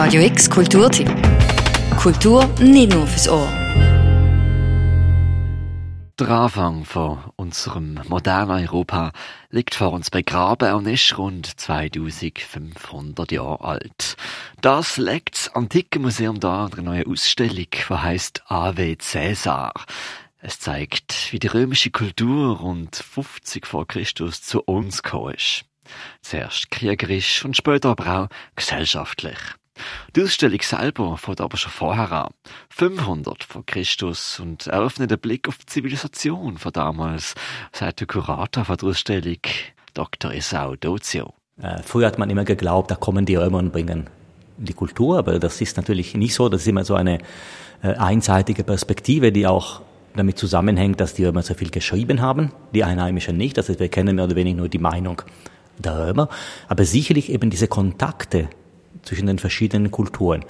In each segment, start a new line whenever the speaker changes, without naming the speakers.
Radio X Kulturtipp. Kultur nicht nur fürs Ohr.
Der Anfang von unserem modernen Europa liegt vor uns begraben und ist rund 2500 Jahre alt. Das legt das Antike Museum da eine neue Ausstellung, die heißt Ave Caesar. Es zeigt, wie die römische Kultur rund 50 vor Christus zu uns gekommen ist. Zuerst kriegerisch und später aber auch gesellschaftlich. Die Ausstellung selber fängt aber schon vorher an. 500 vor Christus und eröffnet einen Blick auf die Zivilisation von damals, sagt der Kurator von der Ausstellung, Dr. Esau Dozio.
Äh, früher hat man immer geglaubt, da kommen die Römer und bringen die Kultur, aber das ist natürlich nicht so. Das ist immer so eine äh, einseitige Perspektive, die auch damit zusammenhängt, dass die Römer so viel geschrieben haben, die Einheimischen nicht. Heißt, wir kennen mehr oder weniger nur die Meinung der Römer, aber sicherlich eben diese Kontakte zwischen den verschiedenen Kulturen.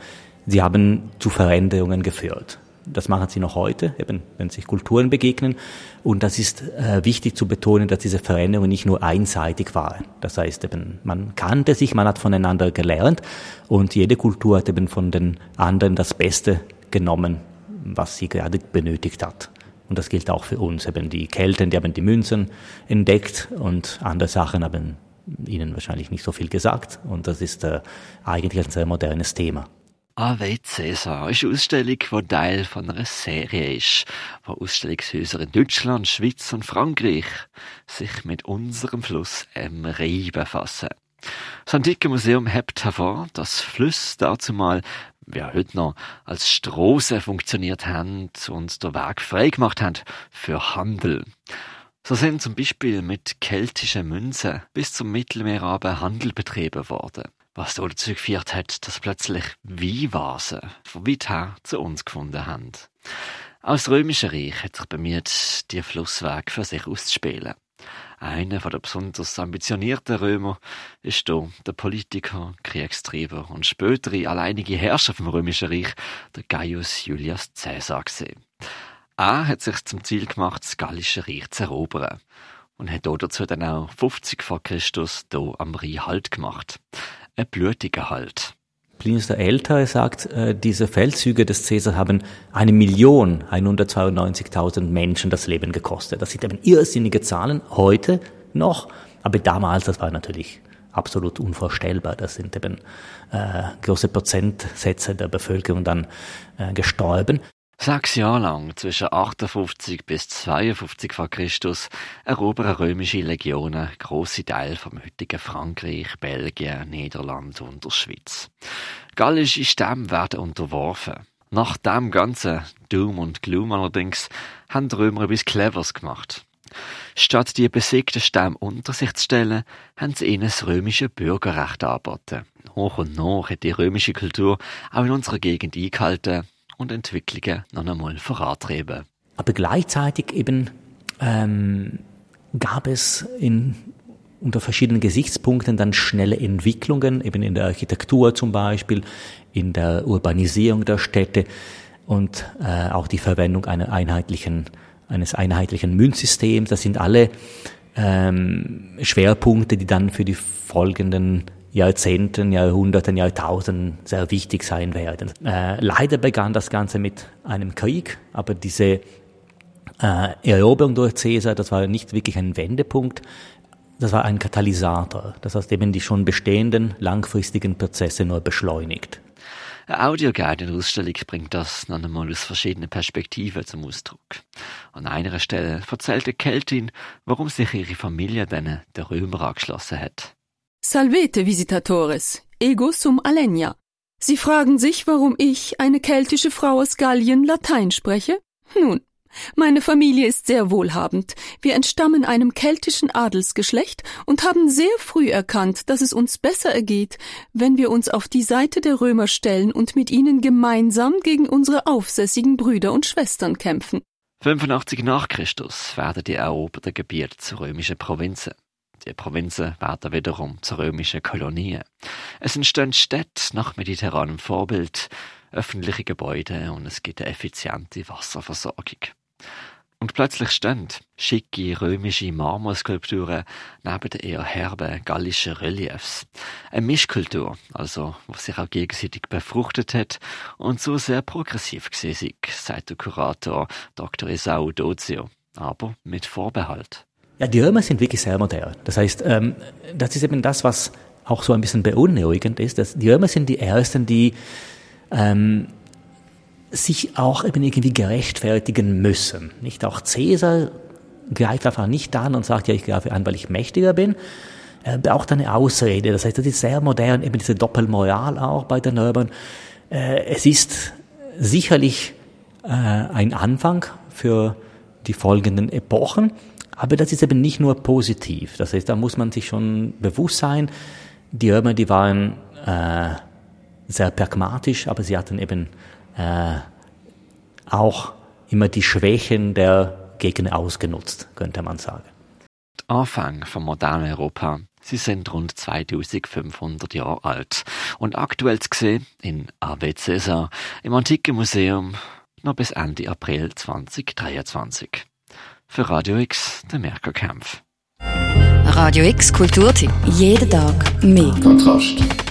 Sie haben zu Veränderungen geführt. Das machen sie noch heute, eben wenn sich Kulturen begegnen. Und das ist äh, wichtig zu betonen, dass diese Veränderungen nicht nur einseitig waren. Das heißt eben, man kannte sich, man hat voneinander gelernt und jede Kultur hat eben von den anderen das Beste genommen, was sie gerade benötigt hat. Und das gilt auch für uns. Eben die Kelten, die haben die Münzen entdeckt und andere Sachen haben ihnen wahrscheinlich nicht so viel gesagt. Und das ist äh, eigentlich ein sehr modernes Thema.
Ave Cäsar ist eine Ausstellung, die Teil von einer Serie ist, wo Ausstellungshäuser in Deutschland, Schweiz und Frankreich sich mit unserem Fluss im Rhein befassen. Das Antike Museum hebt hervor, dass Flüsse dazu mal, wie heute noch, als Strasse funktioniert haben und der Weg frei gemacht haben für Handel. So sind zum Beispiel mit keltischen Münzen bis zum Mittelmeer aber Handel betrieben worden. Was dazu geführt hat, dass plötzlich Weinvasen von weit her zu uns gefunden haben. Auch das Römische Reich hat sich bemüht, die Flussweg für sich auszuspielen. Einer der besonders ambitionierten Römer ist hier der Politiker, Kriegstreiber und spätere alleinige Herrscher vom Römischen Reich, der Gaius Julius Caesar gesehen. Er hat sich zum Ziel gemacht, das Gallische Reich zu erobern und hat dazu dann auch 50 vor Christus hier am Rhein Halt gemacht. Ein blutiger Halt.
Plinius der Ältere sagt, äh, diese Feldzüge des Caesar haben eine Million 192.000 Menschen das Leben gekostet. Das sind eben irrsinnige Zahlen heute noch, aber damals, das war natürlich absolut unvorstellbar. Das sind eben äh, große Prozentsätze der Bevölkerung dann äh, gestorben.
Sechs Jahre lang, zwischen 58 bis 52 vor Christus, erobern römische Legionen grosse Teile vom heutigen Frankreich, Belgien, Niederland und der Schweiz. Gallische Stämme werden unterworfen. Nach dem ganzen Doom und Gloom allerdings haben die Römer etwas Cleveres gemacht. Statt die besiegten Stämme unter sich zu stellen, haben sie ihnen das römische Bürgerrecht angeboten. Hoch und nach hat die römische Kultur auch in unserer Gegend eingehalten und Entwicklungen noch einmal vorantreiben.
Aber gleichzeitig eben ähm, gab es in, unter verschiedenen Gesichtspunkten dann schnelle Entwicklungen, eben in der Architektur zum Beispiel, in der Urbanisierung der Städte und äh, auch die Verwendung einer einheitlichen, eines einheitlichen Münzsystems. Das sind alle ähm, Schwerpunkte, die dann für die folgenden Jahrzehnten, Jahrhunderten, Jahrtausenden sehr wichtig sein werden. Äh, leider begann das Ganze mit einem Krieg, aber diese äh, Eroberung durch Caesar, das war nicht wirklich ein Wendepunkt, das war ein Katalysator. Das heißt eben die schon bestehenden langfristigen Prozesse nur beschleunigt.
Eine Audioguide in der Ausstellung bringt das noch einmal aus verschiedenen Perspektiven zum Ausdruck. An einer Stelle erzählt die Keltin, warum sich ihre Familie dann der Römer angeschlossen hat.
Salvete, Visitatores, ego sum alenia. Sie fragen sich, warum ich, eine keltische Frau aus Gallien, Latein spreche? Nun, meine Familie ist sehr wohlhabend. Wir entstammen einem keltischen Adelsgeschlecht und haben sehr früh erkannt, dass es uns besser ergeht, wenn wir uns auf die Seite der Römer stellen und mit ihnen gemeinsam gegen unsere aufsässigen Brüder und Schwestern kämpfen.
85 nach Christus werden die eroberten Gebiete zu römischen Provinzen. Die Provinzen werden wiederum zu römischen Kolonien. Es entstehen Städte nach mediterranem Vorbild, öffentliche Gebäude und es gibt eine effiziente Wasserversorgung. Und plötzlich stehen schicke römische Marmorskulpturen neben den eher herben gallischen Reliefs. Eine Mischkultur, also, was sich auch gegenseitig befruchtet hat und so sehr progressiv gesehen sagt der Kurator Dr. Esau Dozio. Aber mit Vorbehalt.
Ja, die Römer sind wirklich sehr modern. Das heißt, ähm, das ist eben das, was auch so ein bisschen beunruhigend ist. Dass die Römer sind die Ersten, die ähm, sich auch eben irgendwie gerechtfertigen müssen. Nicht auch Cäsar greift einfach nicht an und sagt, ja, ich greife an, weil ich mächtiger bin. Er braucht eine Ausrede. Das heißt, das ist sehr modern, eben diese Doppelmoral auch bei den Römern. Äh, es ist sicherlich äh, ein Anfang für die folgenden Epochen, aber das ist eben nicht nur positiv. Das heißt, da muss man sich schon bewusst sein, die Römer, die waren äh, sehr pragmatisch, aber sie hatten eben äh, auch immer die Schwächen der Gegner ausgenutzt, könnte man sagen.
Anfang vom modernen Europa. Sie sind rund 2500 Jahre alt und aktuell zu sehen in AB Cäsar im Antiken Museum noch bis Ende April 2023. Für Radio X, der Merker Kampf.
Radio X Kulturtipp. Jeden Tag mehr.
Kontrast.